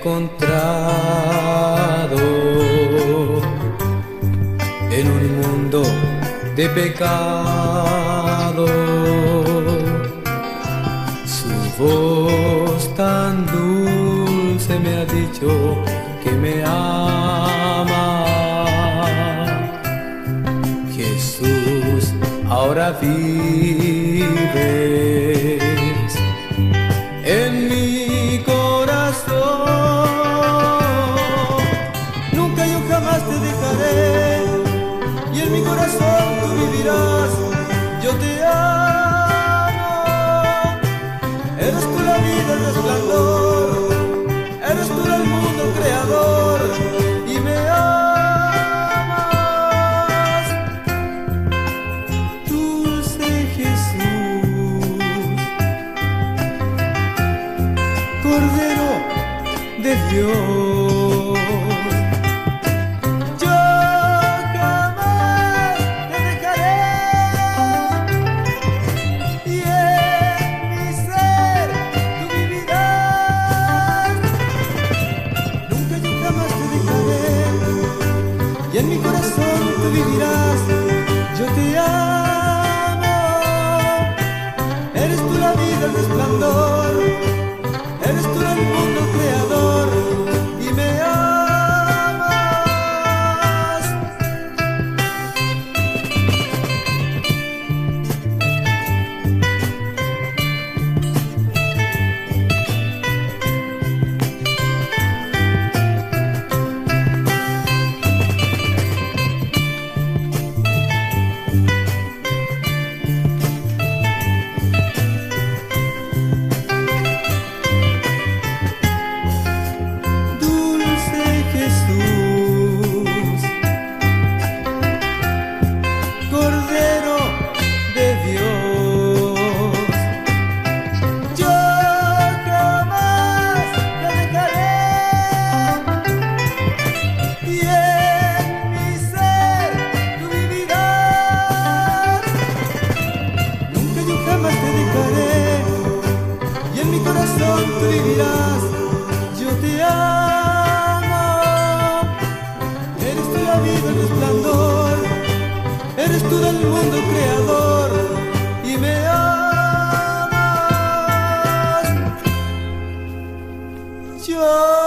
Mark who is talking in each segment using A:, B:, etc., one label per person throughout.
A: encontrado en un mundo de pecado. Su voz tan dulce me ha dicho que me ama. Jesús, ahora vi 救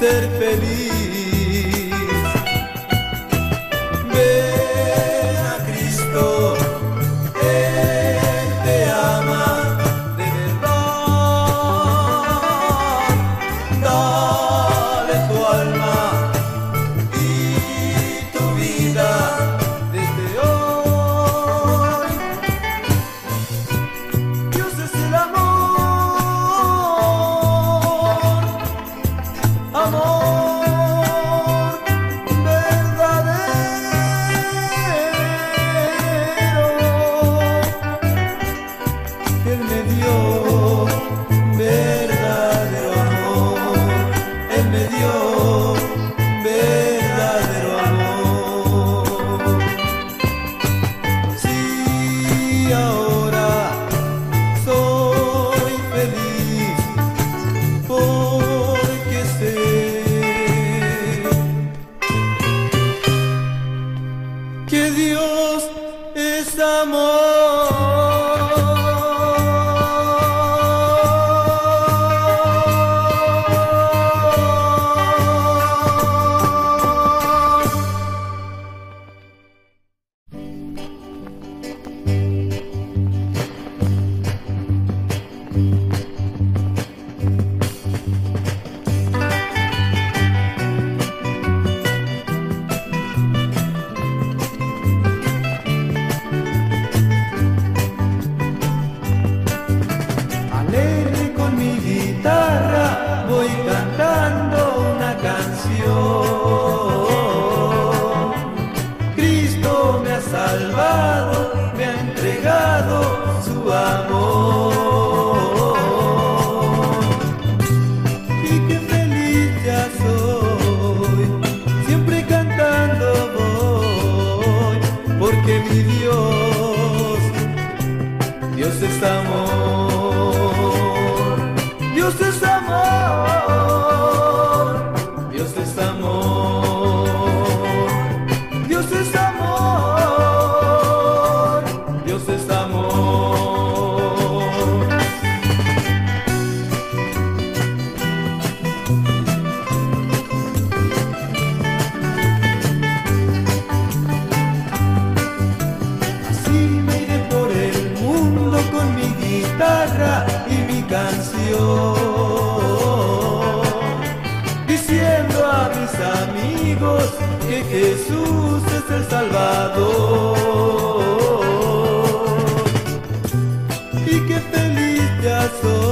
A: ser feliz, feliz ya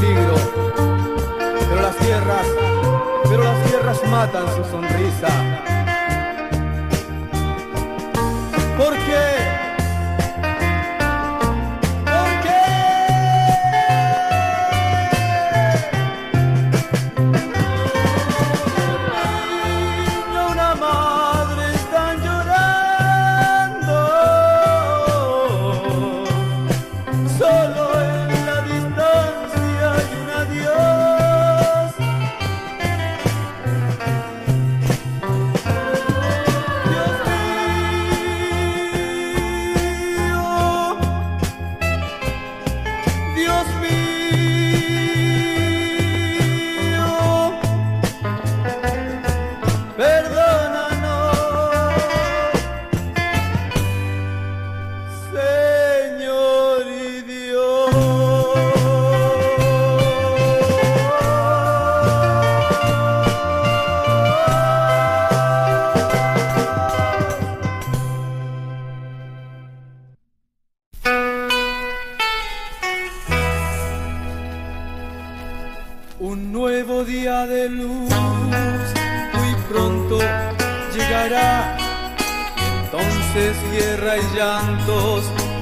A: pero las tierras, pero las tierras matan su sonrisa. Porque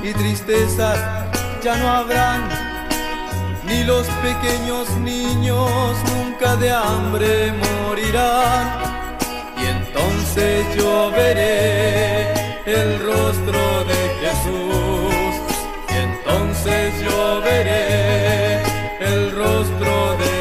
A: y tristezas ya no habrán, ni los pequeños niños nunca de hambre morirán. Y entonces yo veré el rostro de Jesús, y entonces yo veré el rostro de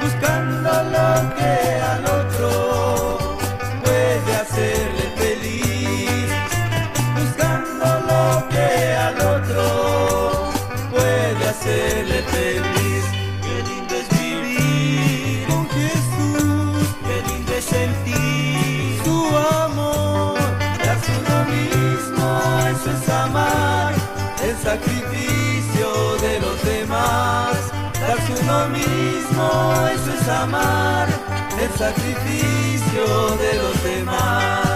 A: buscando lo que sacrificio de los demás.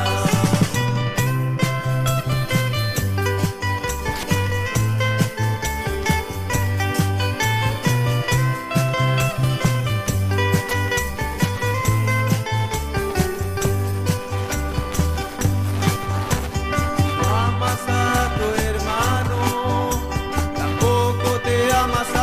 A: Amas a tu hermano, tampoco te amas a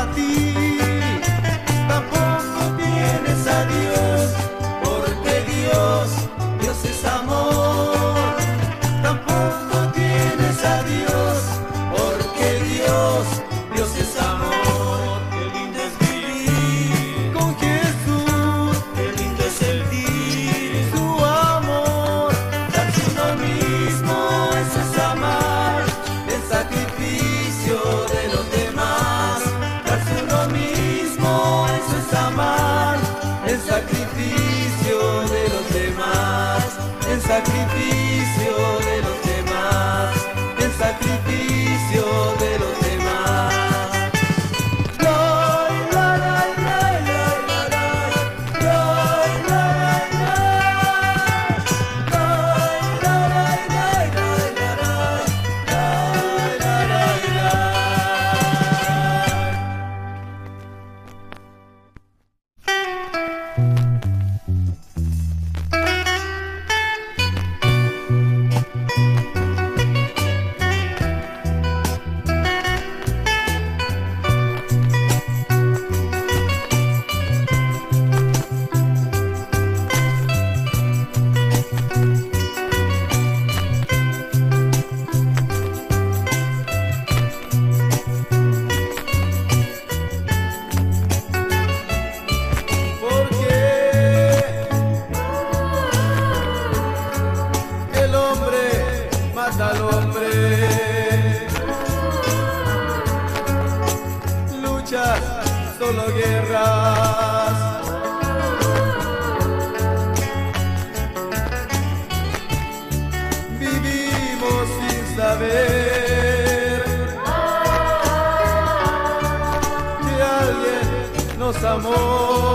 A: nos amó.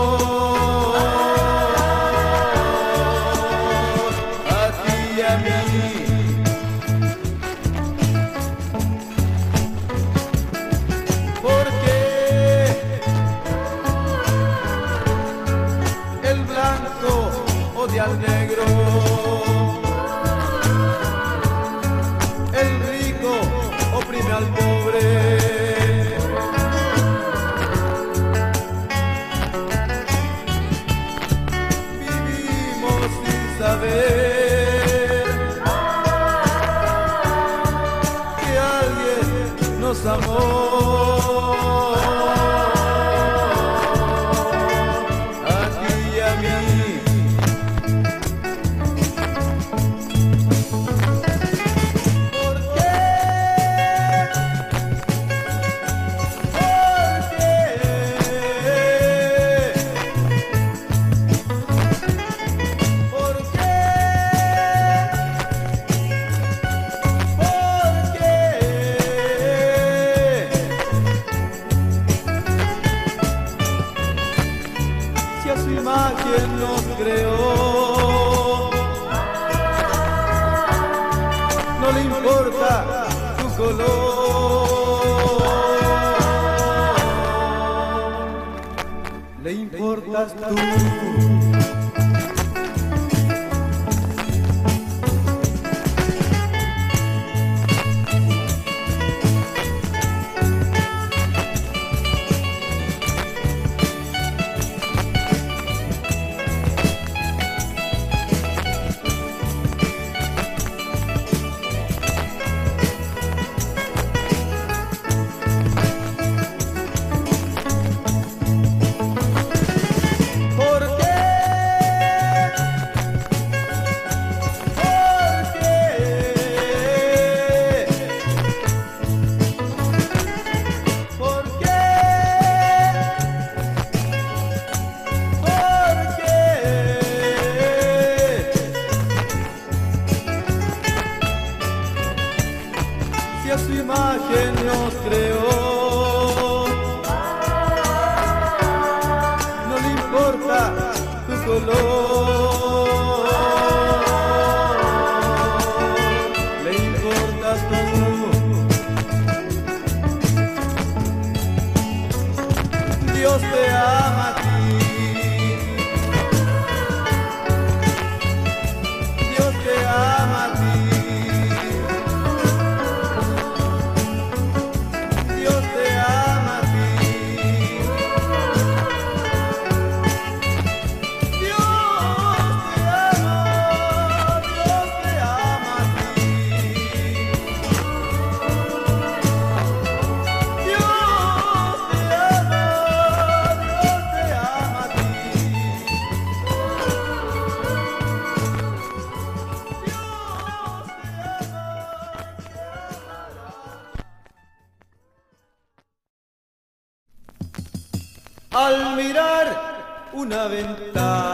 A: Ventana,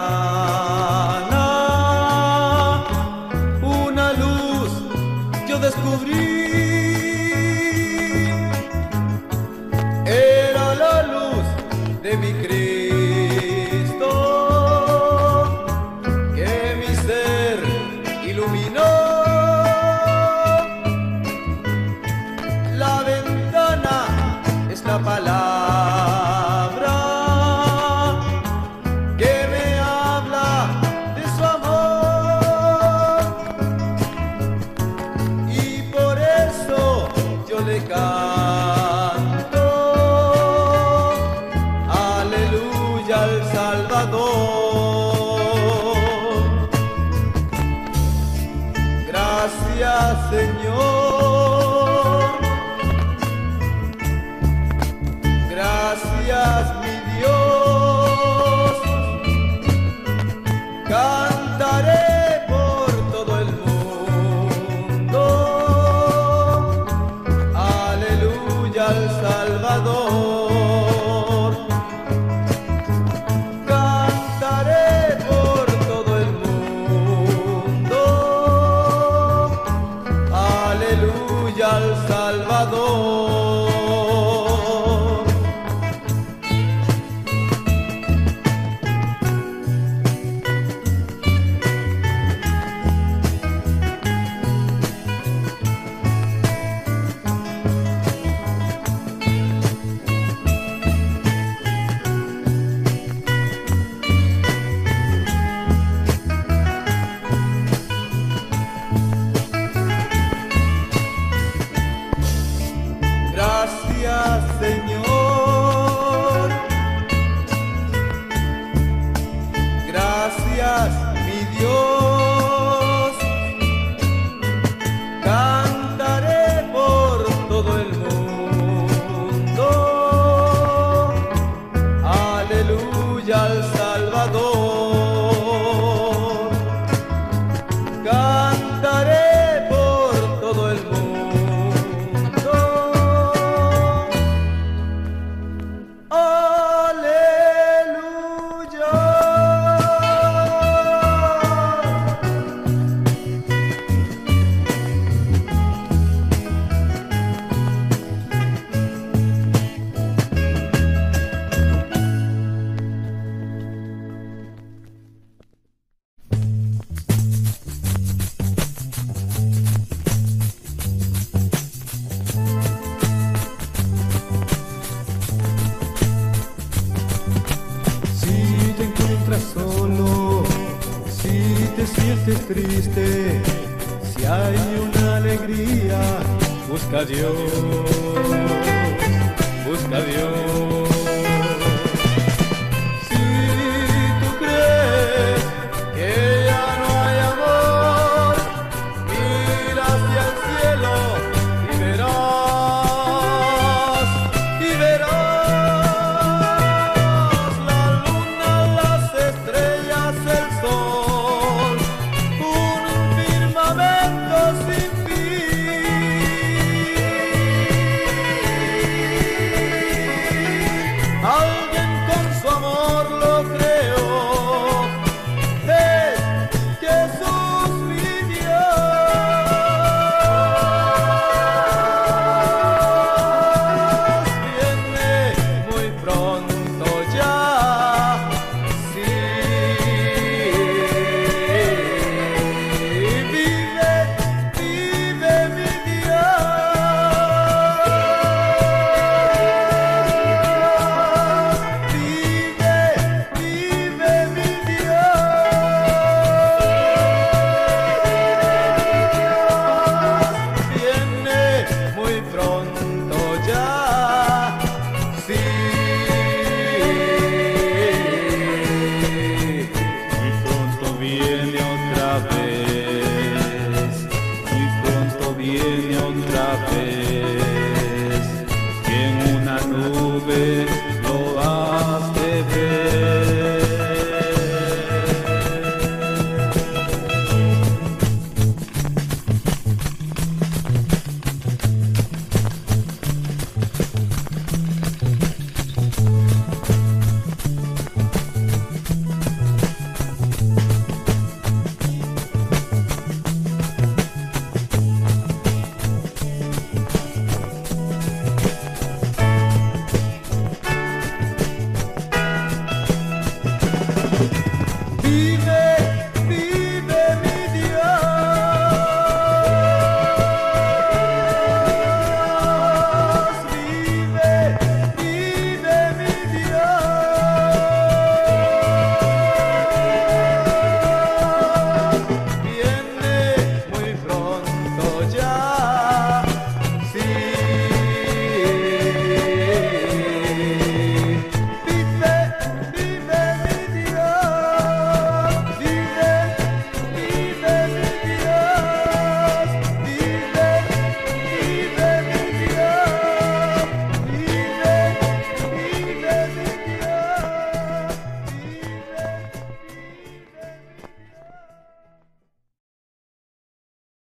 A: 돼요.